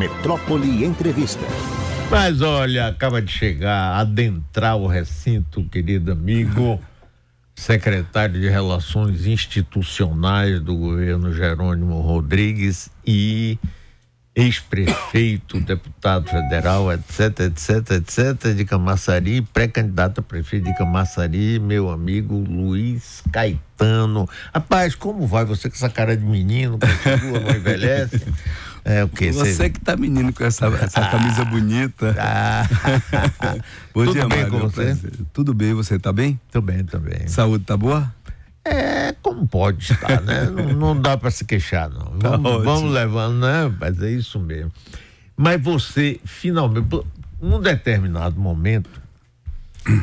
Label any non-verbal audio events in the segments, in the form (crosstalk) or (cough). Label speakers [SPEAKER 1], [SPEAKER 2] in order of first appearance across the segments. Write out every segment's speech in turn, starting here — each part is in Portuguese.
[SPEAKER 1] Metrópole Entrevista.
[SPEAKER 2] Mas olha, acaba de chegar, adentrar o recinto, querido amigo, (laughs) secretário de Relações Institucionais do governo Jerônimo Rodrigues e ex-prefeito, deputado federal, etc, etc, etc, de Camaçari, pré-candidato a prefeito de Camaçari, meu amigo Luiz Caetano. Rapaz, como vai você com essa cara de menino, continua, não envelhece? (laughs)
[SPEAKER 3] É o que? Você cê... que tá menino com essa, essa ah, camisa bonita. Ah, (laughs)
[SPEAKER 2] Bom Tudo dia, bem Mário, com você? Prazer.
[SPEAKER 3] Tudo bem, você tá bem?
[SPEAKER 2] Tô bem também.
[SPEAKER 3] Saúde tá boa?
[SPEAKER 2] É, como pode estar, né? (laughs) não, não, dá para se queixar, não. Tá vamos, vamos, levando, né? Mas é isso mesmo. Mas você, finalmente, num determinado momento,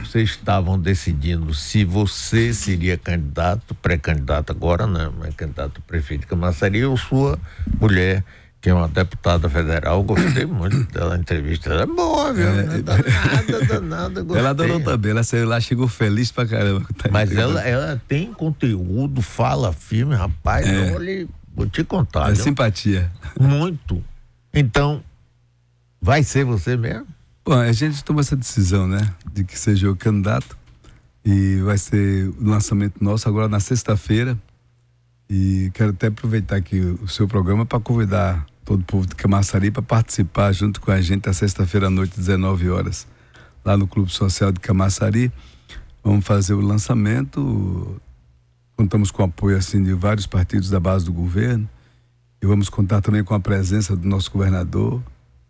[SPEAKER 2] vocês estavam decidindo se você seria candidato, pré-candidato agora, não, mas candidato prefeito de Camaçari ou sua mulher que é uma deputada federal, gostei muito dela, a entrevista era boa, viu? É, danada,
[SPEAKER 3] danada, gostei. Ela adorou também, ela saiu lá, chegou feliz pra caramba.
[SPEAKER 2] Mas ela, ela tem conteúdo, fala firme, rapaz, é. olha, vou te contar.
[SPEAKER 3] É viu? simpatia.
[SPEAKER 2] Muito. Então, vai ser você mesmo?
[SPEAKER 3] Bom, a gente tomou essa decisão, né, de que seja o candidato e vai ser o lançamento nosso agora na sexta-feira e quero até aproveitar aqui o seu programa para convidar todo o povo de Camaçari para participar junto com a gente à sexta-feira à noite, 19 horas, lá no Clube Social de Camaçari. Vamos fazer o lançamento. Contamos com o apoio assim de vários partidos da base do governo. E vamos contar também com a presença do nosso governador,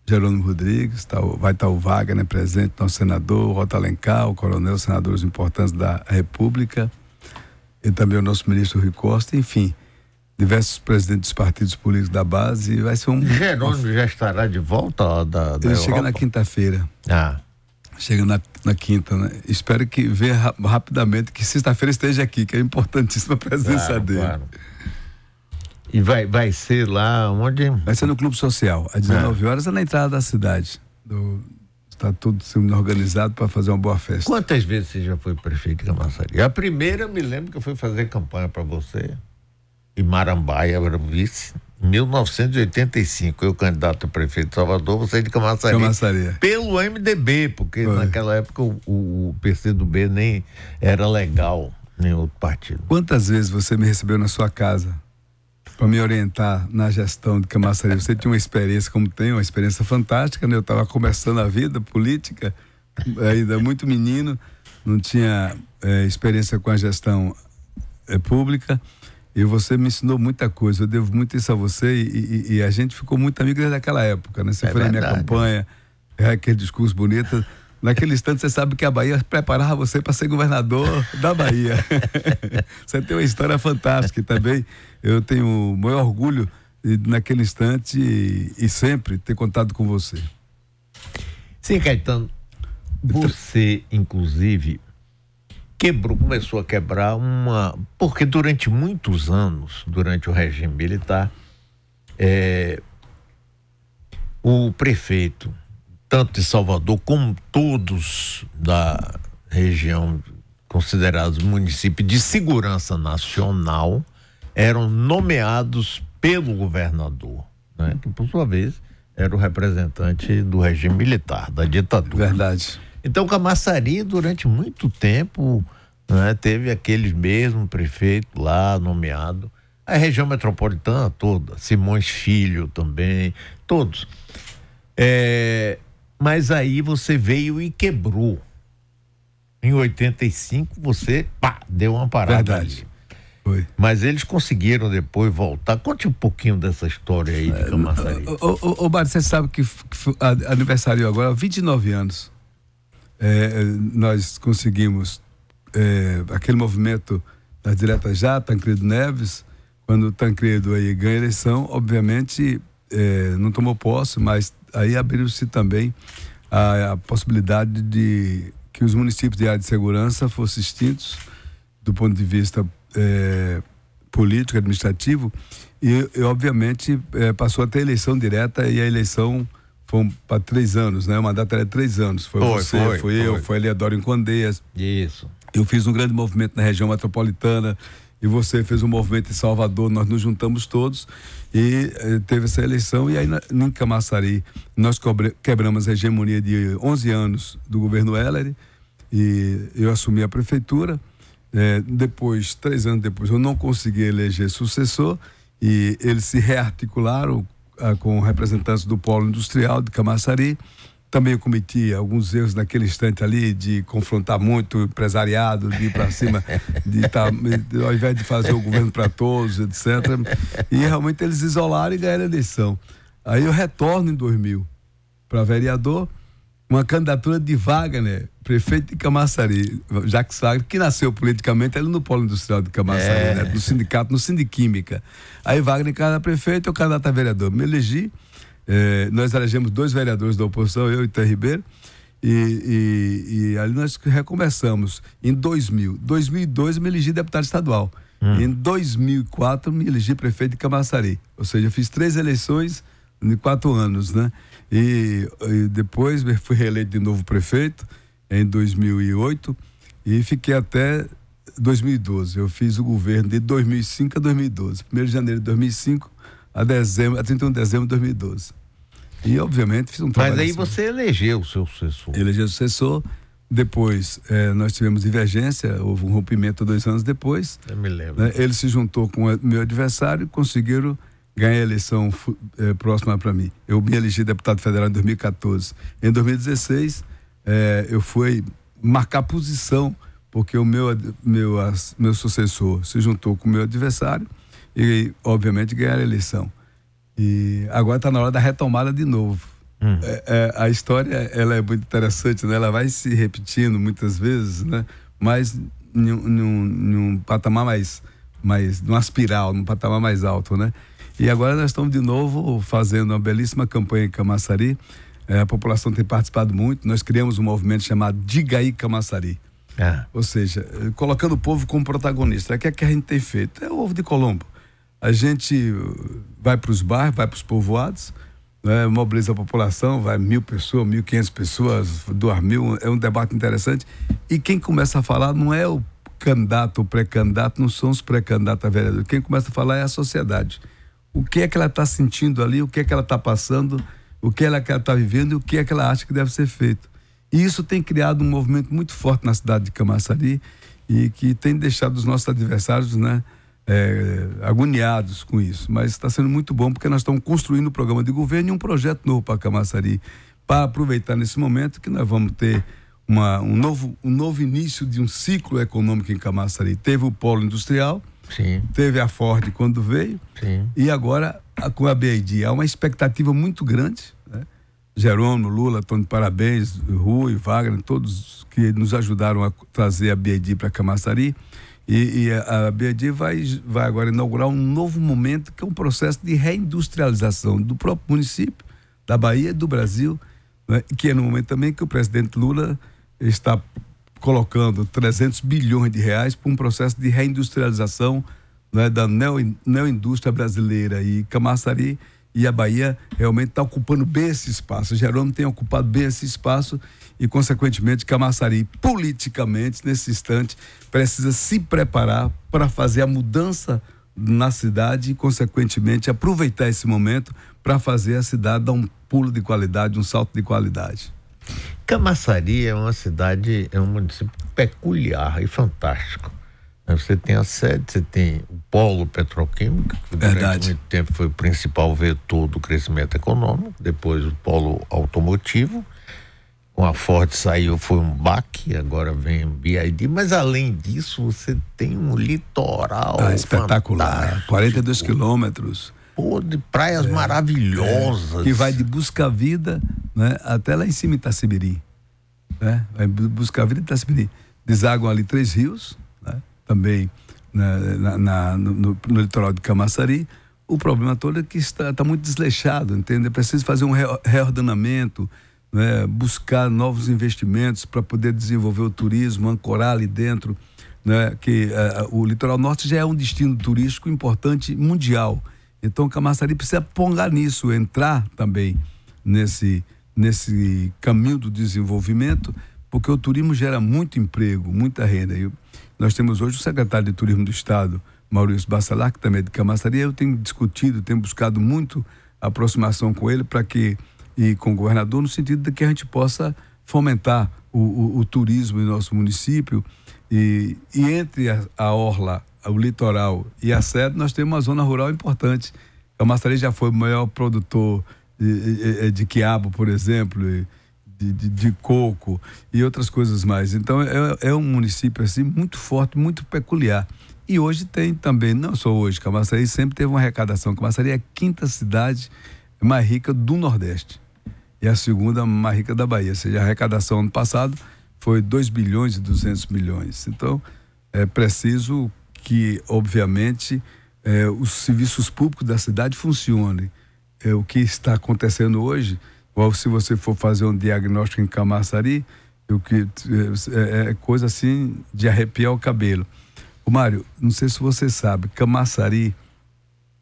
[SPEAKER 3] Jerônimo Rodrigues, tá, vai estar tá o né, presente, nosso senador, o Rota Alencar, o coronel, senadores importantes da República e também o nosso ministro Rui Costa, enfim, diversos presidentes dos partidos políticos da base. Vai ser um.
[SPEAKER 2] Jerônimo já estará de volta da, da
[SPEAKER 3] Ele chega na quinta-feira. Ah. Chega na, na quinta, né? Espero que venha ra rapidamente, que sexta-feira esteja aqui, que é importantíssima a presença claro, dele. Claro.
[SPEAKER 2] E vai, vai ser lá onde?
[SPEAKER 3] Vai ser no Clube Social, às 19 é. horas, é na entrada da cidade, do, Está tudo sendo organizado para fazer uma boa festa.
[SPEAKER 2] Quantas vezes você já foi prefeito de Camaçari? A primeira eu me lembro que eu fui fazer campanha para você. E Marambaia era vice. Em 1985, eu candidato a prefeito de Salvador, você de Camaçari. Camaçari. Pelo MDB, porque foi. naquela época o, o, o PCdoB nem era legal, nem outro partido.
[SPEAKER 3] Quantas vezes você me recebeu na sua casa? Para me orientar na gestão de Camaçari. Você tinha uma experiência como tem, uma experiência fantástica, né? Eu estava começando a vida política, ainda muito menino, não tinha é, experiência com a gestão é, pública. E você me ensinou muita coisa. Eu devo muito isso a você e, e, e a gente ficou muito amigo desde aquela época, né? Você é foi verdade. na minha campanha, é aquele discurso bonito. Naquele instante você sabe que a Bahia preparava você para ser governador da Bahia. (laughs) você tem uma história fantástica também. Eu tenho o maior orgulho de, naquele instante e, e, sempre ter contado com você.
[SPEAKER 2] Sim, Caetano. Você, inclusive, quebrou, começou a quebrar uma. Porque durante muitos anos, durante o regime militar, é, o prefeito tanto de Salvador como todos da região considerados municípios de segurança nacional eram nomeados pelo governador, né? que por sua vez era o representante do regime militar, da ditadura.
[SPEAKER 3] Verdade.
[SPEAKER 2] Então Camaçari durante muito tempo né, teve aqueles mesmo prefeito lá nomeado, a região metropolitana toda, Simões Filho também, todos. É, mas aí você veio e quebrou. Em 85 você pá, deu uma parada.
[SPEAKER 3] Verdade. Ali. Foi.
[SPEAKER 2] Mas eles conseguiram depois voltar. Conte um pouquinho dessa história aí de Camaçari.
[SPEAKER 3] Ô, ô, Mário, você sabe que, que aniversário agora, 29 anos. É, nós conseguimos é, aquele movimento das diretas já, Tancredo Neves, quando o Tancredo aí ganha a eleição, obviamente é, não tomou posse, mas aí abriu-se também a, a, possibilidade de que os municípios de área de segurança fossem extintos do ponto de vista é, político, administrativo, e, e obviamente é, passou a ter eleição direta e a eleição foi para três anos, né? O mandato era três anos. Foi, foi você, foi, foi eu, foi, foi Eliadoro em Condeias.
[SPEAKER 2] Isso.
[SPEAKER 3] Eu fiz um grande movimento na região metropolitana e você fez um movimento em Salvador, nós nos juntamos todos e eh, teve essa eleição e aí na, em Camaçari nós cobre, quebramos a hegemonia de 11 anos do governo Heller e eu assumi a prefeitura. Eh, depois, três anos depois, eu não consegui eleger sucessor e eles se rearticularam ah, com representantes do polo industrial de Camaçari também cometi alguns erros naquele instante ali de confrontar muito o empresariado, de ir para (laughs) cima, de tá, ao invés de fazer o governo para todos, etc. E realmente eles isolaram e ganharam a eleição. Aí eu retorno em 2000 para vereador, uma candidatura de Wagner, prefeito de Camaçari, Jacques Wagner, que nasceu politicamente ali no Polo Industrial de Camaçari, é. né, do sindicato, no Sindiquímica. Aí Wagner, candidato a prefeito, eu candidato a vereador. Me elegi é, nós elegemos dois vereadores da oposição, eu e Té Ribeiro, e, e, e, ali nós recomeçamos em 2000. 2002 me elegi deputado estadual. Hum. Em 2004 me elegi prefeito de Camaçari. Ou seja, eu fiz três eleições em quatro anos, né? E, e depois fui reeleito de novo prefeito em 2008 e fiquei até 2012. Eu fiz o governo de 2005 a 2012. 1 de janeiro de 2005 a, dezembro, a 31 de dezembro de 2012. E, obviamente, fiz um trabalho.
[SPEAKER 2] Mas aí assim. você elegeu o seu sucessor.
[SPEAKER 3] Elegeu o sucessor. Depois, eh, nós tivemos divergência, houve um rompimento dois anos depois.
[SPEAKER 2] Eu me lembro.
[SPEAKER 3] Né? Ele se juntou com o meu adversário e conseguiram ganhar a eleição eh, próxima para mim. Eu me elegi deputado federal em 2014. Em 2016, eh, eu fui marcar posição, porque o meu, meu, meu sucessor se juntou com o meu adversário e, obviamente, ganhar a eleição. E agora está na hora da retomada de novo. Hum. É, é, a história ela é muito interessante, né? Ela vai se repetindo muitas vezes, né? Mas num, num, num patamar mais, mais, numa espiral, num patamar mais alto, né? E agora nós estamos de novo fazendo uma belíssima campanha em Camaçari. É, a população tem participado muito. Nós criamos um movimento chamado Digaí Camaçari. É. Ou seja, colocando o povo como protagonista. O que é que a gente tem feito? É o ovo de Colombo a gente vai para os bairros, vai para os povoados, né, mobiliza a população, vai mil pessoas, mil quinhentas pessoas, duas mil, é um debate interessante. E quem começa a falar não é o candidato ou pré-candidato, não são os pré-candidatos a vereador. Quem começa a falar é a sociedade. O que é que ela está sentindo ali, o que é que ela está passando, o que ela está vivendo e o que é que ela acha que deve ser feito. E isso tem criado um movimento muito forte na cidade de Camaçari e que tem deixado os nossos adversários, né? é, agoniados com isso, mas está sendo muito bom porque nós estamos construindo um programa de governo e um projeto novo para Camaçari, para aproveitar nesse momento que nós vamos ter uma, um, novo, um novo início de um ciclo econômico em Camaçari. Teve o polo industrial, Sim. teve a Ford quando veio, Sim. e agora a, com a BID. Há uma expectativa muito grande. Né? Jerônimo, Lula, de parabéns, Rui, Wagner, todos que nos ajudaram a trazer a BID para Camaçari. E, e a, a BID vai, vai agora inaugurar um novo momento, que é um processo de reindustrialização do próprio município, da Bahia do Brasil, né? que é no momento também que o presidente Lula está colocando 300 bilhões de reais para um processo de reindustrialização né, da neo, neoindústria brasileira. E Camaçari e a Bahia realmente está ocupando bem esse espaço. Jerônimo tem ocupado bem esse espaço e, consequentemente, Camaçari, politicamente, nesse instante, precisa se preparar para fazer a mudança na cidade e, consequentemente, aproveitar esse momento para fazer a cidade dar um pulo de qualidade, um salto de qualidade.
[SPEAKER 2] Camaçari é uma cidade, é um município peculiar e fantástico. Você tem a sede, você tem o polo petroquímico, que durante Verdade. muito tempo foi o principal vetor do crescimento econômico, depois o polo automotivo, com a Ford saiu, foi um baque, agora vem o BID, mas além disso, você tem um litoral
[SPEAKER 3] ah, espetacular, 42 quilômetros.
[SPEAKER 2] Pô, de praias é, maravilhosas.
[SPEAKER 3] É, que vai de Busca Vida né, até lá em cima Itacibiri. Né? Vai Busca Vida e Itacibiri. Deságua ali três rios, né? também né, na, na no, no, no, litoral de Camaçari. O problema todo é que está, está muito desleixado, entende? É preciso fazer um reordenamento, né, buscar novos investimentos para poder desenvolver o turismo, ancorar ali dentro, né, que uh, o litoral norte já é um destino turístico importante mundial. Então, Camaçari precisa pongar nisso, entrar também nesse, nesse caminho do desenvolvimento, porque o turismo gera muito emprego, muita renda. E nós temos hoje o secretário de Turismo do Estado, Maurício Bassalar, que também é de Camaçari. Eu tenho discutido, tenho buscado muito aproximação com ele para que e com o governador no sentido de que a gente possa fomentar o, o, o turismo em nosso município e, e entre a, a, orla, o litoral e a sede nós temos uma zona rural importante. Camaçari já foi o maior produtor de, de, de quiabo, por exemplo, de, de, de, coco e outras coisas mais. Então é, é um município assim muito forte, muito peculiar. E hoje tem também, não só hoje, Camaçari sempre teve uma arrecadação. Camaçari é a quinta cidade mais rica do Nordeste e a segunda mais rica da Bahia. Ou seja, a arrecadação ano passado foi 2 bilhões e 200 milhões. Então, é preciso que, obviamente, é, os serviços públicos da cidade funcionem. É, o que está acontecendo hoje, ou se você for fazer um diagnóstico em Camaçari, o que é, é coisa assim de arrepiar o cabelo. O Mário, não sei se você sabe, Camaçari,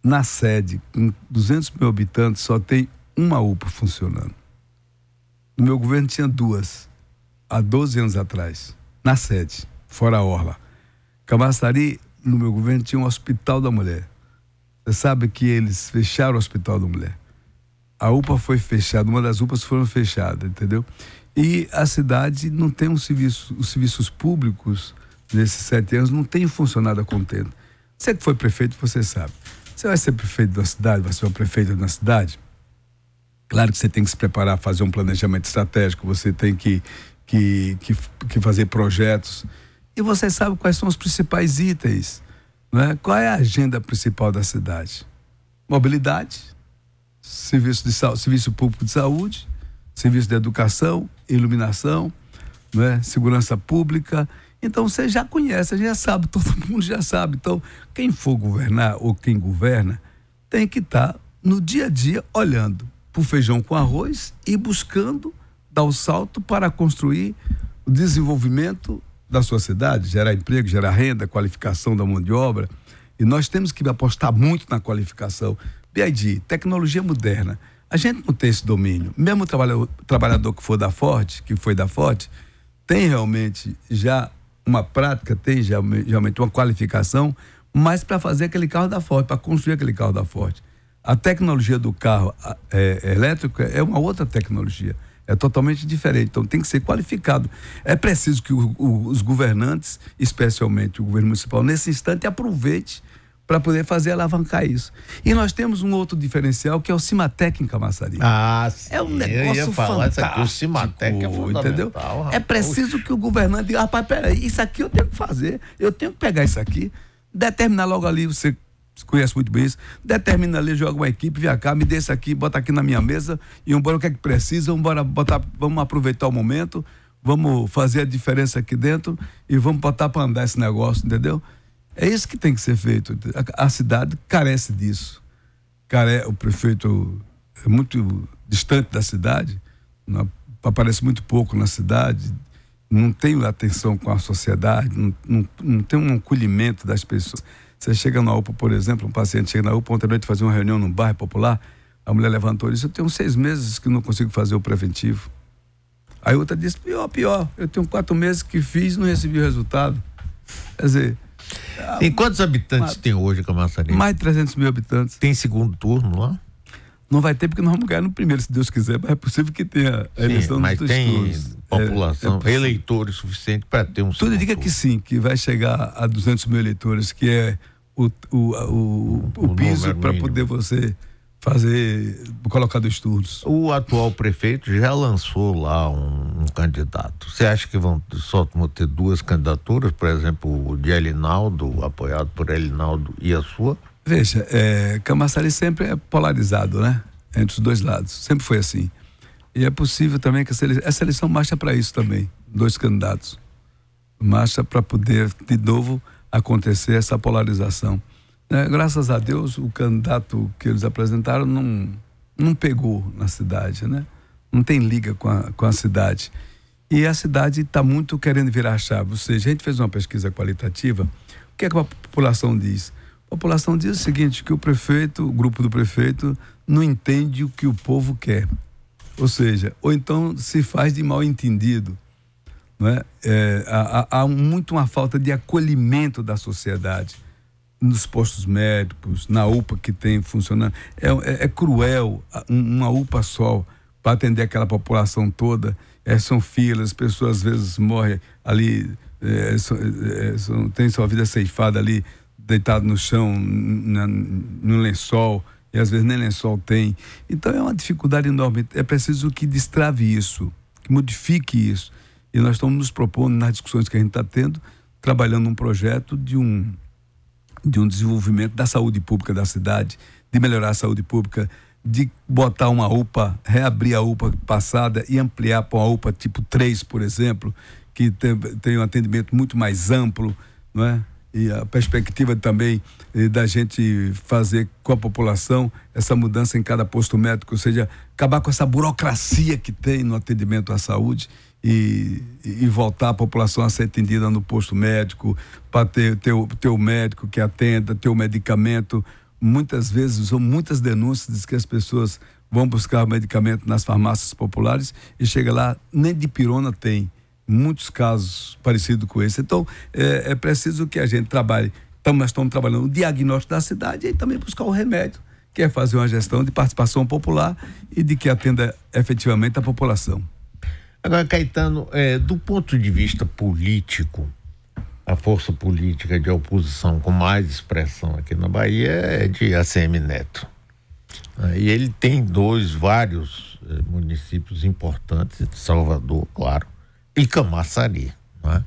[SPEAKER 3] na sede, com 200 mil habitantes, só tem uma UPA funcionando. No meu governo tinha duas, há 12 anos atrás, na sede, fora a Orla. Camaçari, no meu governo, tinha um hospital da mulher. Você sabe que eles fecharam o hospital da mulher. A UPA foi fechada, uma das UPAs foram fechadas, entendeu? E a cidade não tem um serviço, os serviços públicos nesses sete anos não tem funcionado a contento. Você que foi prefeito, você sabe. Você vai ser prefeito da cidade, vai ser o prefeito da cidade. Claro que você tem que se preparar, fazer um planejamento estratégico, você tem que, que, que, que fazer projetos. E você sabe quais são os principais itens. Né? Qual é a agenda principal da cidade? Mobilidade, serviço, de, serviço público de saúde, serviço de educação, iluminação, né? segurança pública então você já conhece, já sabe, (laughs) todo mundo já sabe. Então, quem for governar ou quem governa tem que estar tá no dia a dia olhando para o feijão com arroz e buscando dar o salto para construir o desenvolvimento da sua cidade, gerar emprego, gerar renda, qualificação da mão de obra. E nós temos que apostar muito na qualificação. BID, tecnologia moderna. A gente não tem esse domínio. Mesmo o trabalhador que for da Ford, que foi da Ford, tem realmente já uma prática, tem geralmente uma qualificação, mas para fazer aquele carro da Ford, para construir aquele carro da Ford. A tecnologia do carro é, elétrico é uma outra tecnologia. É totalmente diferente. Então tem que ser qualificado. É preciso que o, o, os governantes, especialmente o governo municipal, nesse instante aproveite para poder fazer alavancar isso. E nós temos um outro diferencial que é o Cimatec em Camaçari.
[SPEAKER 2] Ah, sim.
[SPEAKER 3] É um negócio fantástico. Aqui,
[SPEAKER 2] o Cimatec é
[SPEAKER 3] entendeu? É preciso que o governante diga, rapaz, peraí, isso aqui eu tenho que fazer, eu tenho que pegar isso aqui, determinar logo ali, você conhece muito bem isso, determina ali, joga uma equipe, vem cá, me dê isso aqui, bota aqui na minha mesa e vamos o que é que precisa, vamos, botar, vamos aproveitar o momento, vamos fazer a diferença aqui dentro e vamos botar para andar esse negócio, entendeu? É isso que tem que ser feito. A, a cidade carece disso. Care, o prefeito é muito distante da cidade, não, aparece muito pouco na cidade, não tem atenção com a sociedade, não, não, não tem um acolhimento das pessoas. Você chega na UPA, por exemplo, um paciente chega na UPA ontem à noite fazer uma reunião num bairro popular, a mulher levantou e disse: Eu tenho seis meses que não consigo fazer o preventivo. Aí outra disse: Pior, pior, eu tenho quatro meses que fiz e não recebi o resultado. Quer dizer,
[SPEAKER 2] tem quantos habitantes tem hoje Camaçari?
[SPEAKER 3] Mais de 300 mil habitantes.
[SPEAKER 2] Tem segundo turno lá?
[SPEAKER 3] Não vai ter porque nós vamos ganhar no primeiro, se Deus quiser, mas é possível que tenha a eleição
[SPEAKER 2] sim, mas tem turnos. população, é, é eleitores suficiente para ter um
[SPEAKER 3] Tudo indica turno. que sim, que vai chegar a 200 mil eleitores, que é o, o, o, o, piso para poder você fazer, colocar dois turnos.
[SPEAKER 2] O atual prefeito já lançou lá um, um candidato. Você acha que vão só vão ter duas candidaturas, por exemplo, o de Elinaldo, apoiado por Elinaldo, e a sua?
[SPEAKER 3] Veja, é, Camaçari sempre é polarizado, né? Entre os dois lados. Sempre foi assim. E é possível também que a eleição, essa eleição marcha para isso também, dois candidatos. Marcha para poder, de novo, acontecer essa polarização. É, graças a Deus, o candidato que eles apresentaram não, não pegou na cidade, né? Não tem liga com a, com a cidade. E a cidade está muito querendo virar chave. Ou seja, a gente fez uma pesquisa qualitativa. O que, é que a população diz? A população diz o seguinte: que o prefeito, o grupo do prefeito, não entende o que o povo quer. Ou seja, ou então se faz de mal entendido. Não é? é há, há muito uma falta de acolhimento da sociedade nos postos médicos, na UPA que tem funcionando. É, é, é cruel uma UPA só para atender aquela população toda. É, são filas, pessoas às vezes morrem ali, é, são, é, são, tem sua vida ceifada ali, deitado no chão, na, no lençol, e às vezes nem lençol tem. Então é uma dificuldade enorme. É preciso que destrave isso, que modifique isso. E nós estamos nos propondo, nas discussões que a gente está tendo, trabalhando um projeto de um, de um desenvolvimento da saúde pública da cidade, de melhorar a saúde pública, de botar uma UPA, reabrir a UPA passada e ampliar para uma UPA tipo 3, por exemplo, que tem, tem um atendimento muito mais amplo, não é? E a perspectiva também eh, da gente fazer com a população essa mudança em cada posto médico, ou seja, acabar com essa burocracia que tem no atendimento à saúde e, e voltar a população a ser atendida no posto médico, para ter, ter, ter o médico que atenda, ter o medicamento. Muitas vezes, são muitas denúncias de que as pessoas vão buscar medicamento nas farmácias populares e chega lá, nem de pirona tem. Muitos casos parecidos com esse. Então, é, é preciso que a gente trabalhe. Então, nós estamos trabalhando o diagnóstico da cidade e também buscar o remédio, que é fazer uma gestão de participação popular e de que atenda efetivamente a população.
[SPEAKER 2] Agora, Caetano, é, do ponto de vista político, a força política de oposição com mais expressão aqui na Bahia é de ACM Neto. É, e ele tem dois, vários é, municípios importantes, Salvador, claro, e Camaçari, é?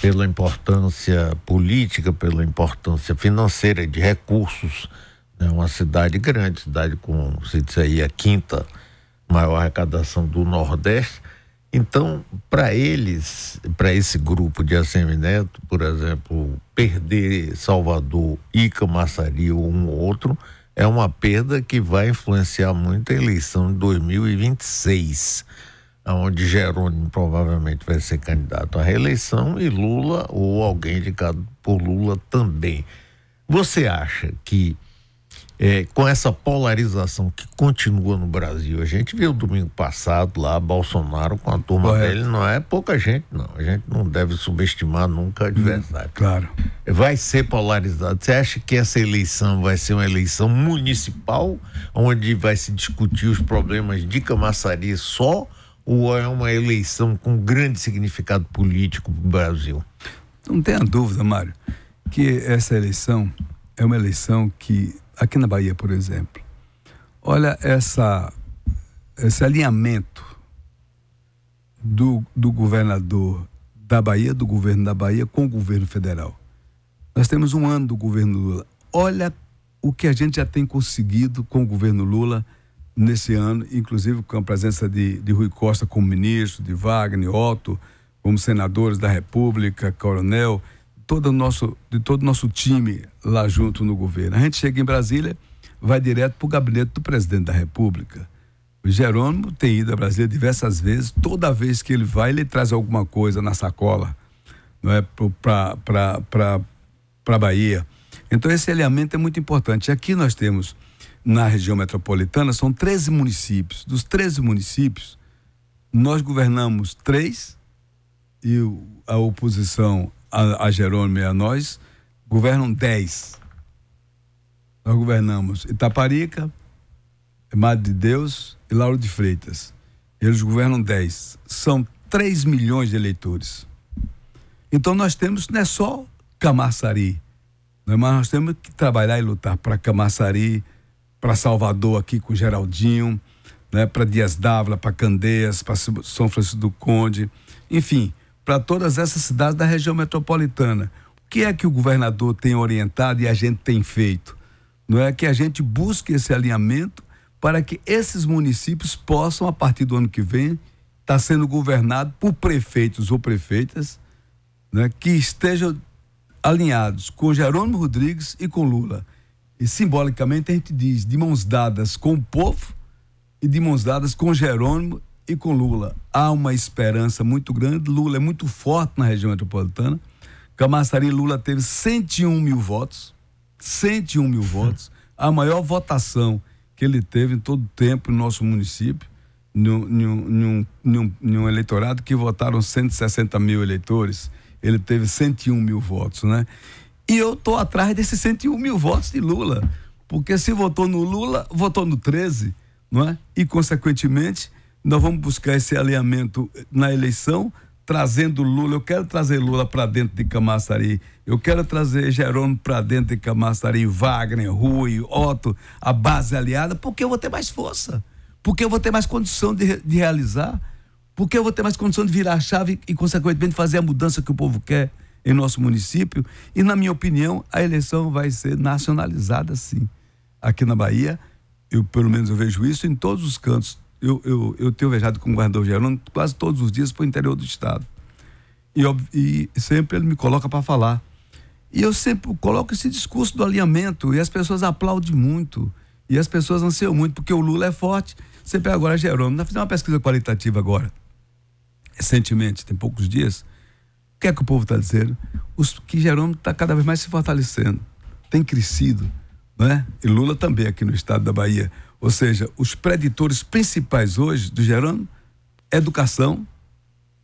[SPEAKER 2] pela importância política, pela importância financeira de recursos. É né? uma cidade grande, cidade com, se disser aí, a quinta maior arrecadação do Nordeste então, para eles, para esse grupo de ACM Neto, por exemplo, perder Salvador e Camaçari ou um ou outro, é uma perda que vai influenciar muito a eleição de 2026, onde Jerônimo provavelmente vai ser candidato à reeleição e Lula ou alguém indicado por Lula também. Você acha que é, com essa polarização que continua no Brasil. A gente viu domingo passado lá Bolsonaro com a turma Correto. dele, não é pouca gente, não. A gente não deve subestimar nunca o adversário. Hum,
[SPEAKER 3] claro.
[SPEAKER 2] Vai ser polarizado. Você acha que essa eleição vai ser uma eleição municipal, onde vai se discutir os problemas de Camaçari só, ou é uma eleição com grande significado político para o Brasil?
[SPEAKER 3] Não tenha dúvida, Mário, que essa eleição é uma eleição que aqui na Bahia, por exemplo. Olha essa, esse alinhamento do, do governador da Bahia, do governo da Bahia com o governo federal. Nós temos um ano do governo Lula. Olha o que a gente já tem conseguido com o governo Lula nesse ano, inclusive com a presença de, de Rui Costa como ministro, de Wagner, Otto, como senadores da República, coronel todo o nosso, de todo o nosso time lá junto no governo. A gente chega em Brasília, vai direto para o gabinete do presidente da República. O Jerônimo tem ido a Brasília diversas vezes. Toda vez que ele vai, ele traz alguma coisa na sacola, não é para para Bahia. Então esse alinhamento é muito importante. Aqui nós temos na região metropolitana são 13 municípios. Dos 13 municípios, nós governamos três e a oposição a, a Jerônimo e a nós, governam 10. Nós governamos Itaparica, Madre de Deus e Lauro de Freitas. Eles governam 10. São 3 milhões de eleitores. Então nós temos, não é só Camaçari, é? mas nós temos que trabalhar e lutar para Camaçari, para Salvador aqui com Geraldinho, né, para Dias Dávila, para Candeias, para São Francisco do Conde, enfim, para todas essas cidades da região metropolitana. O que é que o governador tem orientado e a gente tem feito? Não é que a gente busque esse alinhamento para que esses municípios possam, a partir do ano que vem, estar tá sendo governados por prefeitos ou prefeitas né, que estejam alinhados com Jerônimo Rodrigues e com Lula. E simbolicamente a gente diz de mãos dadas com o povo e de mãos dadas com Jerônimo e com Lula há uma esperança muito grande. Lula é muito forte na região metropolitana. Camaçari Lula teve 101 mil votos. 101 mil (laughs) votos. A maior votação que ele teve em todo o tempo no nosso município. num, num, num, eleitorado que votaram 160 mil eleitores. Ele teve 101 mil votos, né? E eu tô atrás desses 101 mil votos de Lula. Porque se votou no Lula, votou no 13, não é? E, consequentemente, nós vamos buscar esse alinhamento na eleição, trazendo Lula. Eu quero trazer Lula para dentro de Camaçari. Eu quero trazer Jerônimo para dentro de Camaçari, Wagner, Rui, Otto, a base aliada, porque eu vou ter mais força. Porque eu vou ter mais condição de, de realizar. Porque eu vou ter mais condição de virar a chave e, consequentemente, fazer a mudança que o povo quer em nosso município. E, na minha opinião, a eleição vai ser nacionalizada, sim. Aqui na Bahia, eu pelo menos eu vejo isso em todos os cantos eu, eu, eu tenho viajado com o governador Gerônimo quase todos os dias para o interior do estado. E, e sempre ele me coloca para falar. E eu sempre coloco esse discurso do alinhamento e as pessoas aplaudem muito. E as pessoas anseiam muito, porque o Lula é forte. Você pega agora Jerônimo, nós fizemos uma pesquisa qualitativa agora, recentemente, tem poucos dias. O que é que o povo está dizendo? Os, que Jerônimo está cada vez mais se fortalecendo, tem crescido. Né? E Lula também aqui no estado da Bahia. Ou seja, os preditores principais hoje do Gerando, educação.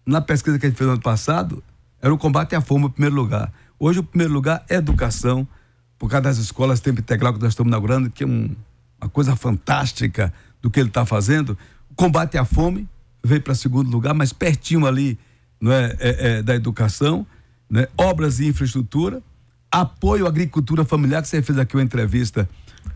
[SPEAKER 3] Na pesquisa que a gente fez no ano passado, era o combate à fome em primeiro lugar. Hoje, o primeiro lugar é educação, por causa das escolas tempo integral que nós estamos inaugurando, que é um, uma coisa fantástica do que ele está fazendo. O combate à fome veio para segundo lugar, mas pertinho ali não é, é, é da educação, né? obras e infraestrutura, apoio à agricultura familiar, que você fez aqui uma entrevista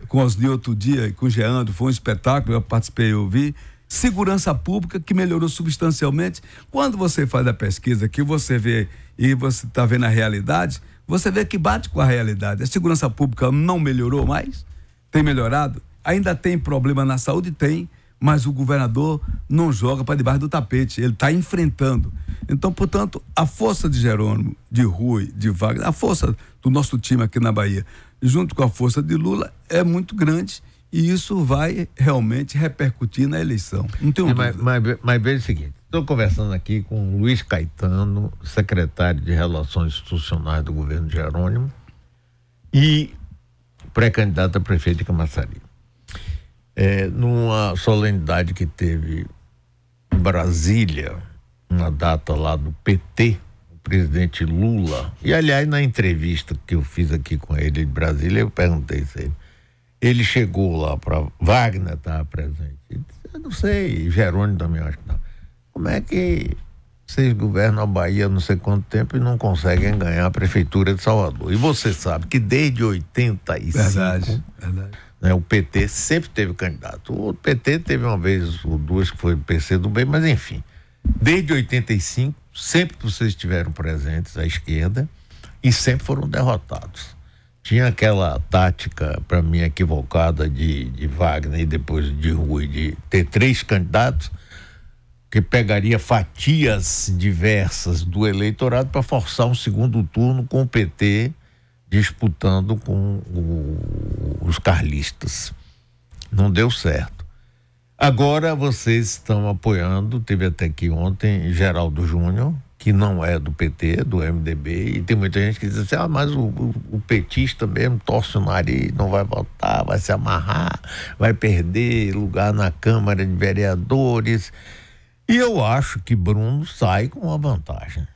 [SPEAKER 3] com os Osni outro dia e com o Geando, foi um espetáculo, eu participei, eu vi. Segurança pública que melhorou substancialmente. Quando você faz a pesquisa que você vê e você está vendo a realidade, você vê que bate com a realidade. A segurança pública não melhorou mais? Tem melhorado? Ainda tem problema na saúde? Tem, mas o governador não joga para debaixo do tapete, ele está enfrentando. Então, portanto, a força de Jerônimo, de Rui, de Wagner, a força do nosso time aqui na Bahia, junto com a força de Lula, é muito grande e isso vai realmente repercutir na eleição. Não tenho é,
[SPEAKER 2] mas, mas, mas veja o seguinte: estou conversando aqui com Luiz Caetano, secretário de Relações Institucionais do governo Jerônimo e pré-candidato a prefeito de Camaçari. É, numa solenidade que teve em Brasília, uma data lá do PT, presidente Lula. E, aliás, na entrevista que eu fiz aqui com ele em Brasília, eu perguntei se ele. Ele chegou lá para. Wagner estava presente. Ele disse, eu não sei, Jerônimo também acho que não. Como é que vocês governam a Bahia não sei quanto tempo e não conseguem ganhar a prefeitura de Salvador? E você sabe que desde 85. Verdade, verdade. Né, o PT sempre teve candidato. O PT teve uma vez ou duas que foi PC do bem, mas enfim. Desde 85, sempre vocês estiveram presentes à esquerda e sempre foram derrotados. Tinha aquela tática, para mim, equivocada de, de Wagner e depois de Rui, de ter três candidatos que pegaria fatias diversas do eleitorado para forçar um segundo turno com o PT disputando com o, os carlistas. Não deu certo. Agora vocês estão apoiando, teve até aqui ontem Geraldo Júnior, que não é do PT, do MDB, e tem muita gente que diz assim, ah, mas o, o, o petista mesmo torce o nariz, não vai votar, vai se amarrar, vai perder lugar na Câmara de Vereadores. E eu acho que Bruno sai com uma vantagem.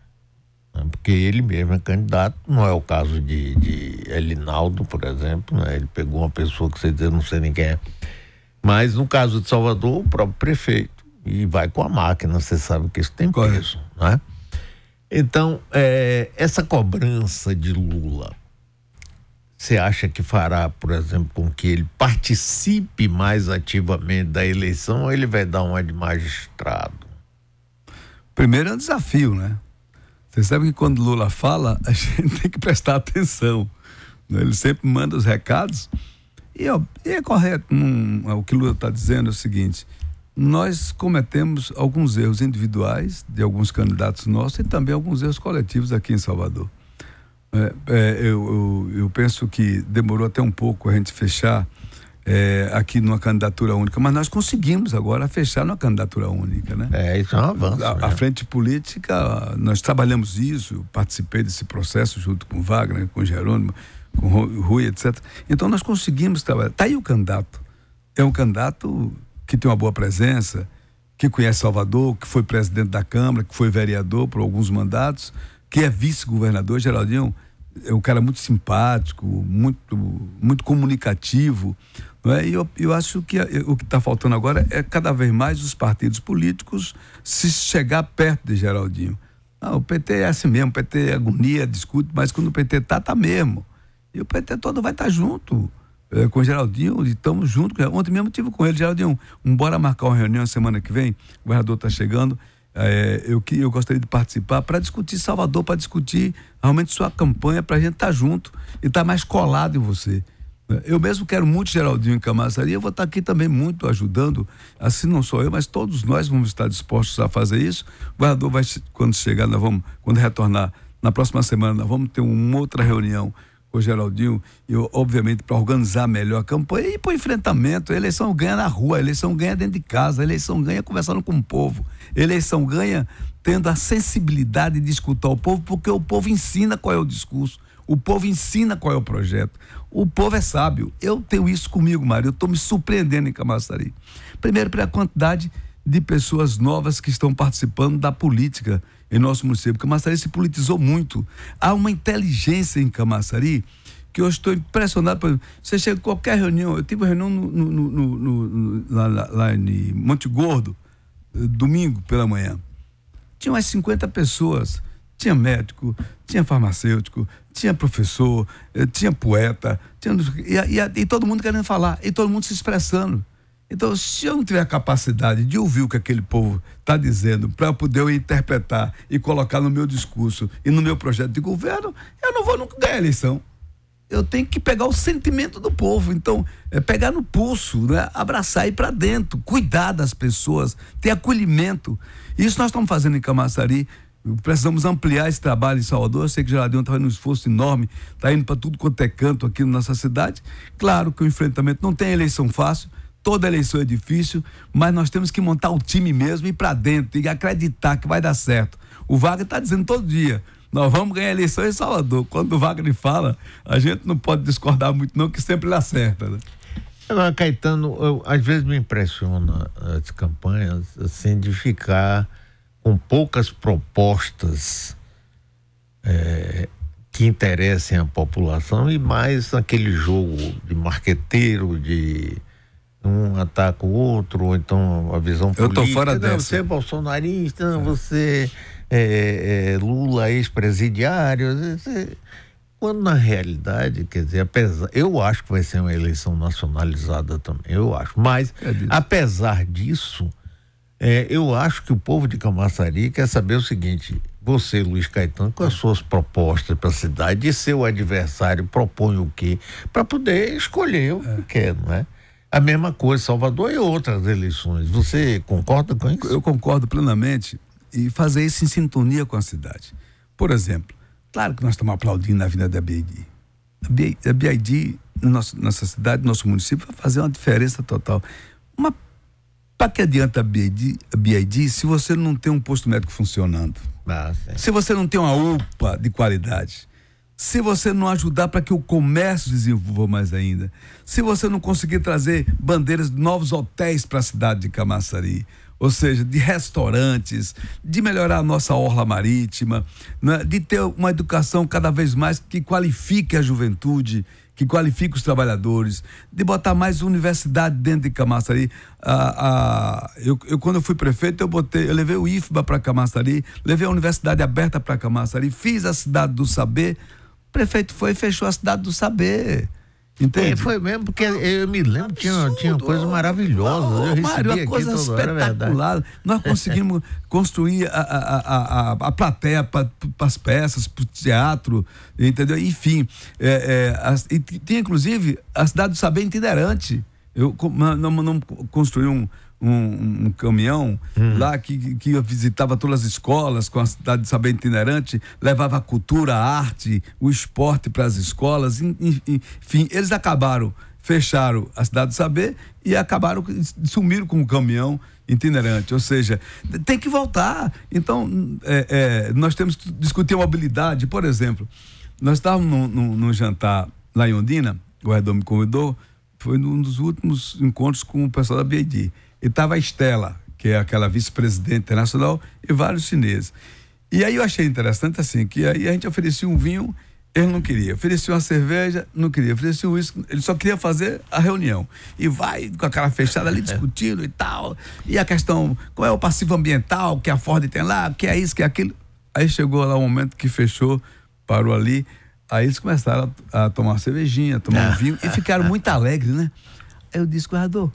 [SPEAKER 2] Né? Porque ele mesmo é candidato, não é o caso de, de Elinaldo, por exemplo, né? ele pegou uma pessoa que você diz, eu não sei nem quem é mas no caso de Salvador, o próprio prefeito. E vai com a máquina, você sabe que isso tem peso, né? Então, é, essa cobrança de Lula, você acha que fará, por exemplo, com que ele participe mais ativamente da eleição ou ele vai dar uma de magistrado?
[SPEAKER 3] Primeiro é um desafio, né? Você sabe que quando Lula fala, a (laughs) gente tem que prestar atenção. Né? Ele sempre manda os recados e, e é correto, o que Lula está dizendo é o seguinte: nós cometemos alguns erros individuais de alguns candidatos nossos e também alguns erros coletivos aqui em Salvador. É, é, eu, eu, eu, penso que demorou até um pouco a gente fechar é, aqui numa candidatura única, mas nós conseguimos agora fechar numa candidatura única, né?
[SPEAKER 2] É, isso é um avanço.
[SPEAKER 3] A, né? a frente política, nós trabalhamos isso, participei desse processo junto com Wagner, com Jerônimo, com Rui, etc. Então nós conseguimos trabalhar. Está aí o candidato. É um candidato que tem uma boa presença, que conhece Salvador, que foi presidente da Câmara, que foi vereador por alguns mandatos, que é vice-governador. Geraldinho é um cara muito simpático, muito, muito comunicativo. É? E eu, eu acho que o que está faltando agora é cada vez mais os partidos políticos se chegar perto de Geraldinho. Não, o PT é assim mesmo, o PT é agonia, discute, mas quando o PT tá, tá mesmo. E o PT todo vai estar tá junto é, com o Geraldinho, e estamos juntos. Ontem mesmo tive com ele, Geraldinho, um, bora marcar uma reunião semana que vem, o governador está chegando. É, eu, eu gostaria de participar para discutir Salvador, para discutir realmente sua campanha, para a gente estar tá junto e estar tá mais colado em você. Eu mesmo quero muito Geraldinho em Camaçari, eu vou estar aqui também muito ajudando, assim não sou eu, mas todos nós vamos estar dispostos a fazer isso. O governador vai, quando chegar, nós vamos, quando retornar, na próxima semana, nós vamos ter uma outra reunião com o Geraldinho, e obviamente para organizar melhor a campanha e para o enfrentamento. A eleição ganha na rua, a eleição ganha dentro de casa, a eleição ganha conversando com o povo, a eleição ganha tendo a sensibilidade de escutar o povo, porque o povo ensina qual é o discurso. O povo ensina qual é o projeto. O povo é sábio. Eu tenho isso comigo, Mário. Eu estou me surpreendendo em Camaçari. Primeiro, pela quantidade de pessoas novas que estão participando da política em nosso município. Camaçari se politizou muito. Há uma inteligência em Camaçari que eu estou impressionado. Por você chega em qualquer reunião, eu tive uma reunião no, no, no, lá, lá, em Monte Gordo, eh, domingo pela manhã. Tinha umas 50 pessoas tinha médico, tinha farmacêutico, tinha professor, eh, tinha poeta, tinha, e, e, e, todo mundo querendo falar, e todo mundo se expressando. Então, se eu não tiver a capacidade de ouvir o que aquele povo está dizendo, para poder interpretar e colocar no meu discurso e no meu projeto de governo, eu não vou nunca ganhar a eleição. Eu tenho que pegar o sentimento do povo. Então, é pegar no pulso, né? abraçar, ir para dentro, cuidar das pessoas, ter acolhimento. Isso nós estamos fazendo em Camaçari Precisamos ampliar esse trabalho em Salvador. Eu sei que Geraldinho está fazendo um esforço enorme, está indo para tudo quanto é canto aqui na nossa cidade. Claro que o enfrentamento não tem eleição fácil, toda eleição é difícil, mas nós temos que montar o time mesmo ir para dentro e acreditar que vai dar certo. O Wagner está dizendo todo dia: nós vamos ganhar a eleição em Salvador. Quando o Wagner fala, a gente não pode discordar muito, não, que sempre ele acerta. Né?
[SPEAKER 2] Agora, Caetano, eu, às vezes me impressiona as campanhas assim de ficar com poucas propostas é, que interessem a população e mais aquele jogo de marqueteiro, de um ataca o outro, ou então a visão
[SPEAKER 3] política. Eu tô fora
[SPEAKER 2] dessa. Você é bolsonarista, é. você é, é Lula ex-presidiário. Quando na realidade, quer dizer, apesar, eu acho que vai ser uma eleição nacionalizada também, eu acho. Mas, é apesar disso, é, eu acho que o povo de Camaçari quer saber o seguinte: você, Luiz Caetano, com as suas propostas para a cidade, e seu adversário propõe o quê? Para poder escolher o é. que quer, não é? A mesma coisa, Salvador e outras eleições. Você concorda com isso?
[SPEAKER 3] Eu concordo plenamente e fazer isso em sintonia com a cidade. Por exemplo, claro que nós estamos aplaudindo a vinda da BID. A BID, nossa, cidade, no nosso município, vai fazer uma diferença total. Uma para que adianta a BID, a BID se você não tem um posto médico funcionando? Ah, se você não tem uma UPA de qualidade? Se você não ajudar para que o comércio desenvolva mais ainda? Se você não conseguir trazer bandeiras de novos hotéis para a cidade de Camaçari? ou seja, de restaurantes, de melhorar a nossa orla marítima, né? de ter uma educação cada vez mais que qualifique a juventude que qualifique os trabalhadores, de botar mais universidade dentro de Camaçari. Ah, ah, eu, eu, quando eu fui prefeito, eu botei, eu levei o IFBA para Camaçari, levei a universidade aberta para Camaçari, fiz a cidade do saber. O prefeito foi e fechou a cidade do saber.
[SPEAKER 2] Entende? É, foi mesmo, porque eu me lembro que tinha, tinha coisas maravilhosas.
[SPEAKER 3] eu Mário, uma coisa espetacular. Hora, Nós conseguimos construir a, a, a, a, plateia para as peças, para o teatro, entendeu? Enfim, é, é, as, e tinha inclusive a cidade do saber itinerante. Eu não, não construí um, um, um caminhão hum. lá que, que visitava todas as escolas com a cidade de saber itinerante, levava a cultura, a arte, o esporte para as escolas, enfim, eles acabaram, fecharam a cidade do saber e acabaram, sumiram com o caminhão itinerante, ou seja, tem que voltar. Então, é, é, nós temos que discutir a mobilidade, por exemplo, nós estávamos num, num, num jantar lá em Ondina, o Redor me convidou, foi num dos últimos encontros com o pessoal da BID. E estava a Estela, que é aquela vice-presidente internacional, e vários chineses. E aí eu achei interessante assim, que aí a gente oferecia um vinho, ele não queria. Oferecia uma cerveja, não queria. Oferecia um uísque, ele só queria fazer a reunião. E vai com a cara fechada ali (laughs) discutindo e tal. E a questão, qual é o passivo ambiental que a Ford tem lá, que é isso, que é aquilo. Aí chegou lá o um momento que fechou, parou ali. Aí eles começaram a, a tomar uma cervejinha, tomar um vinho e ficaram muito (laughs) alegres, né? Aí eu disse, guardador,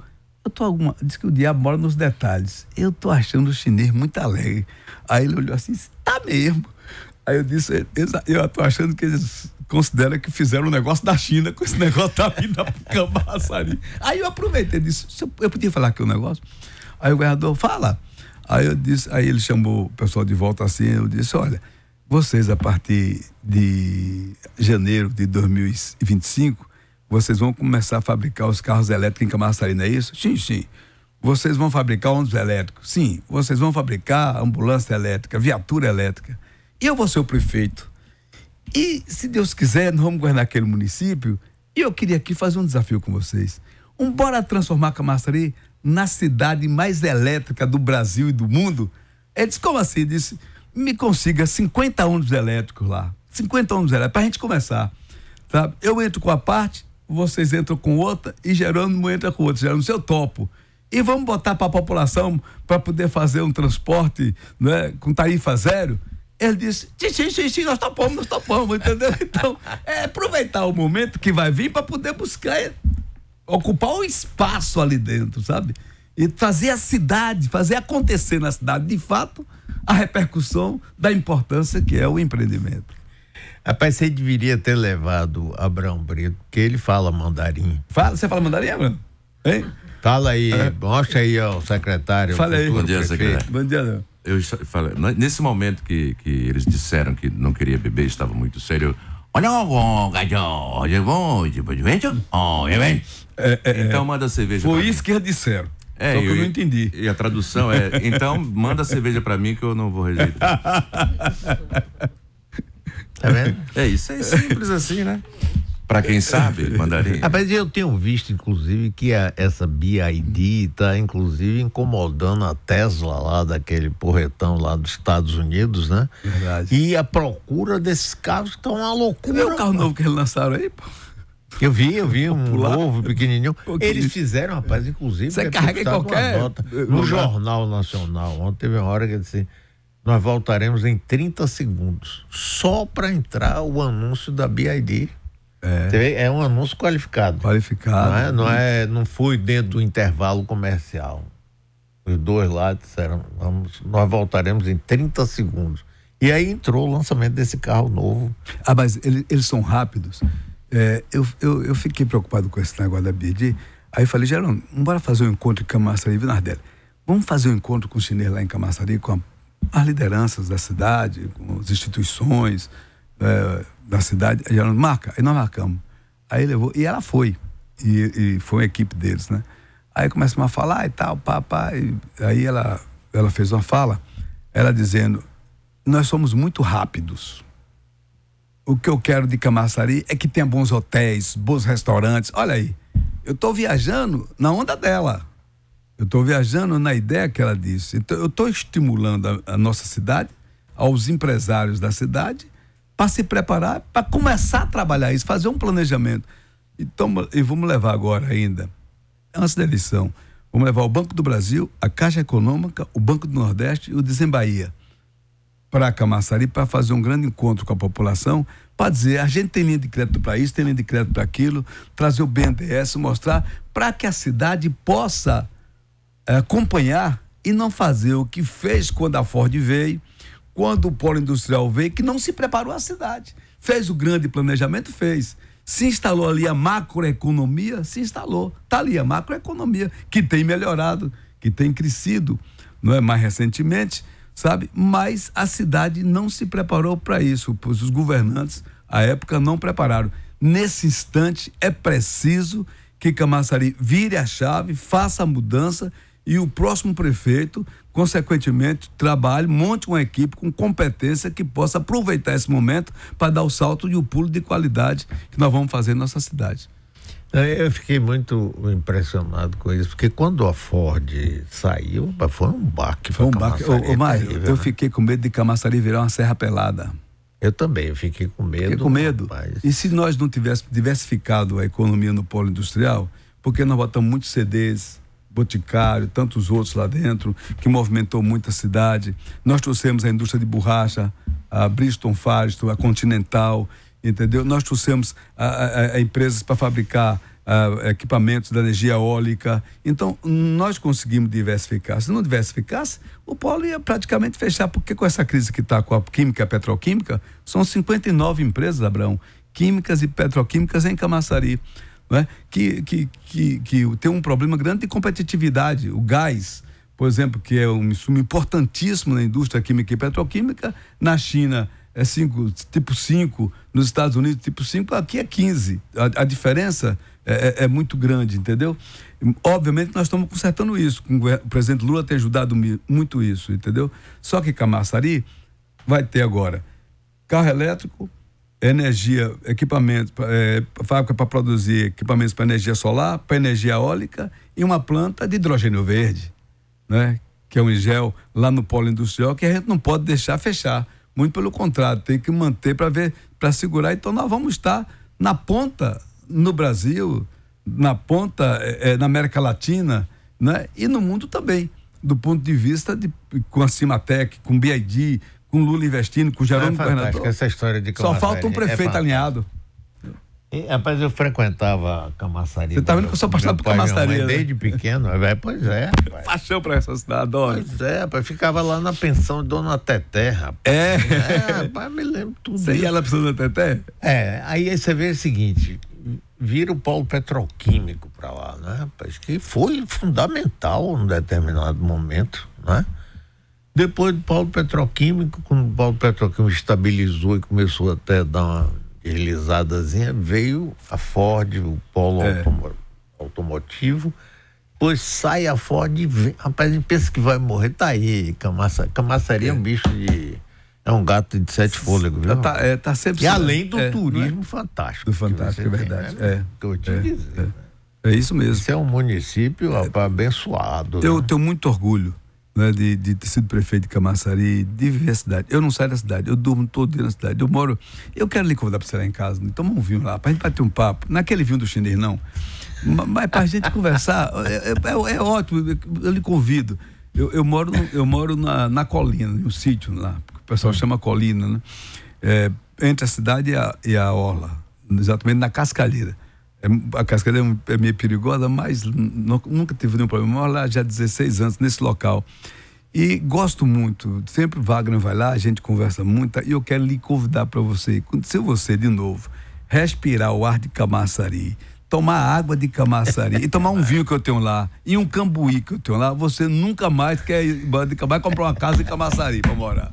[SPEAKER 3] eu tô alguma. Diz que o diabo mora nos detalhes. Eu tô achando o chinês muito alegre. Aí ele olhou assim, tá mesmo. Aí eu disse, eu tô achando que eles consideram que fizeram um negócio da China com esse (laughs) negócio da vida Camaçari. Aí eu aproveitei disse, eu podia falar aqui um negócio? Aí o governador, fala. Aí eu disse, aí ele chamou o pessoal de volta assim, eu disse, olha, vocês a partir de janeiro de 2025, vocês vão começar a fabricar os carros elétricos em Camaçari, é isso? Sim, sim. Vocês vão fabricar ônibus elétricos? Sim. Vocês vão fabricar ambulância elétrica, viatura elétrica. E eu vou ser o prefeito. E, se Deus quiser, nós vamos governar aquele município. E eu queria aqui fazer um desafio com vocês. Um bora transformar Camaçari na cidade mais elétrica do Brasil e do mundo. Ele disse, como assim? Ele disse, me consiga 50 ônibus elétricos lá. 50 ônibus elétricos, para a gente começar. Tá? Eu entro com a parte, vocês entram com outra e Jerônimo entra com outra. Jerônimo, seu topo. E vamos botar para a população para poder fazer um transporte né, com tarifa zero. Ele disse: sim, sim, sim, sim, nós topamos, nós topamos, entendeu? (laughs) Então, é aproveitar o momento que vai vir para poder buscar, ocupar o espaço ali dentro, sabe? E fazer a cidade, fazer acontecer na cidade, de fato, a repercussão da importância que é o empreendimento.
[SPEAKER 2] Rapaz, você deveria ter levado Abraão Brito, porque ele fala mandarim.
[SPEAKER 3] Fala, você fala mandarim, Abraão? Hein?
[SPEAKER 2] Fala aí, é. mostra aí ao secretário.
[SPEAKER 3] Fala aí.
[SPEAKER 4] Bom dia, secretário.
[SPEAKER 3] Bom dia, não.
[SPEAKER 4] Eu falei, nesse momento que, que eles disseram que não queria beber, estava muito sério. Olha, é, é, então manda cerveja.
[SPEAKER 3] Foi isso que eles disseram. É, Só que eu, eu, não entendi.
[SPEAKER 4] E a tradução é: então manda cerveja para mim que eu não vou rejeitar. (laughs)
[SPEAKER 2] Tá vendo?
[SPEAKER 4] É isso, é simples assim, né? Para quem sabe, mandarim.
[SPEAKER 2] Rapaz, eu tenho visto, inclusive, que a, essa BID está, inclusive, incomodando a Tesla lá, daquele porretão lá dos Estados Unidos, né?
[SPEAKER 3] Verdade.
[SPEAKER 2] E a procura desses carros está uma loucura.
[SPEAKER 3] Cadê o carro novo que eles lançaram aí, pô?
[SPEAKER 2] Eu vi, eu vi um novo, pequenininho. Eles fizeram, rapaz, inclusive.
[SPEAKER 3] Você carrega em qualquer.
[SPEAKER 2] No Jornal Nacional. Ontem teve uma hora que ele disse nós voltaremos em 30 segundos, só para entrar o anúncio da BID. É. é um anúncio qualificado.
[SPEAKER 3] Qualificado.
[SPEAKER 2] Não, é, não, é, não foi dentro do intervalo comercial. Os dois lá disseram, vamos, nós voltaremos em 30 segundos. E aí entrou o lançamento desse carro novo.
[SPEAKER 3] Ah, mas eles, eles são rápidos. É, eu, eu, eu, fiquei preocupado com esse negócio da BID. Aí falei, Gerão, vamos bora fazer um encontro em Camaçari, Vinardelli. Vamos fazer um encontro com o chinês lá em Camaçari, com a as lideranças da cidade, com as instituições é, da cidade. Ela marca, aí nós marcamos. Aí levou, e ela foi. E, e foi uma equipe deles, né? Aí começamos a falar e tal, papai. Aí ela, ela fez uma fala, ela dizendo: Nós somos muito rápidos. O que eu quero de Camaçari é que tenha bons hotéis, bons restaurantes. Olha aí, eu estou viajando na onda dela. Eu estou viajando na ideia que ela disse. Então, eu estou estimulando a, a, nossa cidade, aos empresários da cidade, para se preparar, para começar a trabalhar isso, fazer um planejamento. Então, e vamos levar agora ainda, antes da eleição, vamos levar o Banco do Brasil, a Caixa Econômica, o Banco do Nordeste e o Desembaía para Camaçari para fazer um grande encontro com a população, para dizer, a gente tem linha de crédito para isso, tem linha de crédito para aquilo, trazer o BNDES, mostrar para que a cidade possa é, acompanhar e não fazer o que fez quando a Ford veio, quando o polo industrial veio, que não se preparou a cidade. Fez o grande planejamento? Fez. Se instalou ali a macroeconomia? Se instalou. Está ali a macroeconomia, que tem melhorado, que tem crescido, não é mais recentemente, sabe? Mas a cidade não se preparou para isso, pois os governantes, à época, não prepararam. Nesse instante, é preciso que Camaçari vire a chave, faça a mudança e o próximo prefeito, consequentemente, trabalhe, monte uma equipe com competência que possa aproveitar esse momento para dar o salto e o pulo de qualidade que nós vamos fazer em nossa cidade.
[SPEAKER 2] Eu fiquei muito impressionado com isso, porque quando a Ford saiu, foi um baque.
[SPEAKER 3] Foi um baque. Ô, ô Mário, eu né? fiquei com medo de Camaçari virar uma serra pelada.
[SPEAKER 2] Eu também, fiquei com medo.
[SPEAKER 3] Fiquei com medo. Rapaz. E se nós não tivéssemos diversificado a economia no polo industrial, porque nós botamos muitos CDs, Boticário, tantos outros lá dentro, que movimentou muito a cidade. Nós trouxemos a indústria de borracha, a Bristol Firestone, a Continental, entendeu? Nós trouxemos a, a, a empresas para fabricar a, equipamentos da energia eólica. Então, nós conseguimos diversificar. Se não diversificasse, o polo ia praticamente fechar, porque com essa crise que está com a química e a petroquímica, são 59 empresas, Abraão, químicas e petroquímicas em Camaçari né? que, que, que, que tem um problema grande de competitividade. O gás, por exemplo, que é um insumo importantíssimo na indústria química e petroquímica, na China é cinco, tipo 5, nos Estados Unidos tipo 5, aqui é 15. A, a diferença é, é, é, muito grande, entendeu? Obviamente nós estamos consertando isso. O presidente Lula tem ajudado muito isso, entendeu? Só que Camaçari vai ter agora carro elétrico, energia, equipamento, é, fábrica para produzir equipamentos para energia solar, para energia eólica e uma planta de hidrogênio verde, né? Que é um gel lá no polo industrial que a gente não pode deixar fechar. Muito pelo contrário, tem que manter para ver, para segurar. Então nós vamos estar na ponta no Brasil, na ponta é, na América Latina, né? E no mundo também, do ponto de vista de com a Cimatec, com BID, com Lula investindo, com Jerônimo
[SPEAKER 2] é
[SPEAKER 3] Governador.
[SPEAKER 2] essa história de
[SPEAKER 3] Só falta um é prefeito é alinhado.
[SPEAKER 2] E, rapaz, eu frequentava Camaçari.
[SPEAKER 3] Você tá vendo que eu sou apaixonado por Camaçari.
[SPEAKER 2] Né? Desde pequeno, pois é. Rapaz.
[SPEAKER 3] Paixão pra essa cidade, adoro.
[SPEAKER 2] Pois é, rapaz, ficava lá na pensão de Dona Teté, rapaz.
[SPEAKER 3] É?
[SPEAKER 2] É, rapaz, me lembro tudo.
[SPEAKER 3] Você ia lá pra Dona Teté?
[SPEAKER 2] É, aí você vê o seguinte, vira o polo petroquímico para lá, né, rapaz? Que foi fundamental num determinado momento, né? Depois do polo petroquímico, quando o polo petroquímico estabilizou e começou até a dar uma deslizadazinha, veio a Ford, o polo é. automotivo. Depois sai a Ford e vem. Rapaz, pensa que vai morrer, tá aí. Camaça, camaçaria é. um bicho de. É um gato de sete fôlegos, viu?
[SPEAKER 3] Tá, é, tá sempre.
[SPEAKER 2] E além do
[SPEAKER 3] é,
[SPEAKER 2] turismo é? fantástico.
[SPEAKER 3] Do fantástico, é verdade.
[SPEAKER 2] Tem, né? é. Que eu te é, dizer.
[SPEAKER 3] É. Né? é. isso mesmo.
[SPEAKER 2] Isso é um município rapaz, abençoado.
[SPEAKER 3] Eu né? tenho muito orgulho né, de, de ter sido prefeito de Camaçari, de viver a cidade. Eu não saio da cidade, eu durmo todo dia na cidade. Eu moro. Eu quero lhe convidar para você lá em casa, né? tomar um vinho lá, para a gente bater um papo. Naquele vinho do chinês, não. Mas para a gente conversar, (laughs) é, é, é, ótimo, eu lhe convido. Eu, eu moro, eu moro na, na colina, no sítio lá, o pessoal chama colina, né? É, entre a cidade e a, e a orla, exatamente na cascalheira. É, a cascadeira é, é meio perigosa, mas nunca tive nenhum problema. Moro lá já há 16 anos nesse local. E gosto muito. Sempre Wagner vai lá, a gente conversa muito. E eu quero lhe convidar para você, se você de novo, respirar o ar de Camaçari, tomar água de Camaçari e tomar um vinho que eu tenho lá e um cambuí que eu tenho lá, você nunca mais quer ir, vai comprar uma casa em Camaçari para morar.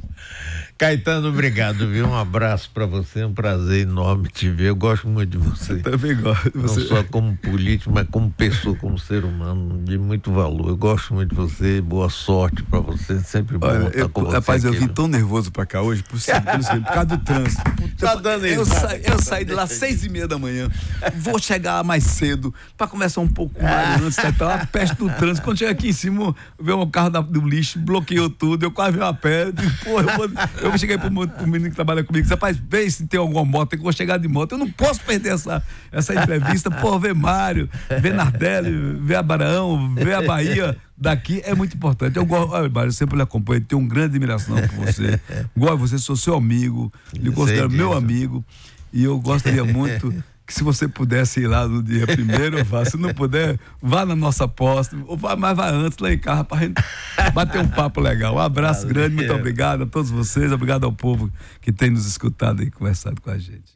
[SPEAKER 2] Caetano, obrigado, viu? Um abraço para você, um prazer enorme te ver. Eu gosto muito de você. Eu
[SPEAKER 3] também gosto
[SPEAKER 2] de você. Não só como político, mas como pessoa, como ser humano, de muito valor. Eu gosto muito de você, boa sorte para você, sempre bom Olha,
[SPEAKER 3] eu,
[SPEAKER 2] com você.
[SPEAKER 3] Rapaz, aqui, eu vim tão nervoso para cá hoje, por, por, por causa do trânsito. (laughs)
[SPEAKER 2] Tá dando
[SPEAKER 3] eu, sa, eu saí de lá seis e meia da manhã, vou chegar mais cedo para começar um pouco mais antes, tá, tá a peste do trânsito. Quando chega aqui em cima, vê um carro da, do lixo, bloqueou tudo, eu quase vi uma pedra, pô, eu vou eu cheguei pro, pro menino que trabalha comigo, rapaz, vê se tem alguma moto, tem que vou chegar de moto. Eu não posso perder essa, essa entrevista. Pô, ver Mário, ver Nardelli, ver Abraão, ver a Bahia daqui é muito importante. Eu gosto, olha, Mário, eu sempre lhe acompanho, tenho uma grande admiração por você. Gosto de você, sou seu amigo, lhe considero meu amigo. E eu gostaria muito que se você pudesse ir lá no dia primeiro, vá. Se não puder, vá na nossa posta, ou vá, mas vá antes lá em casa para gente bater um papo legal. Um abraço Valeu. grande, muito obrigado a todos vocês, obrigado ao povo que tem nos escutado e conversado com a gente.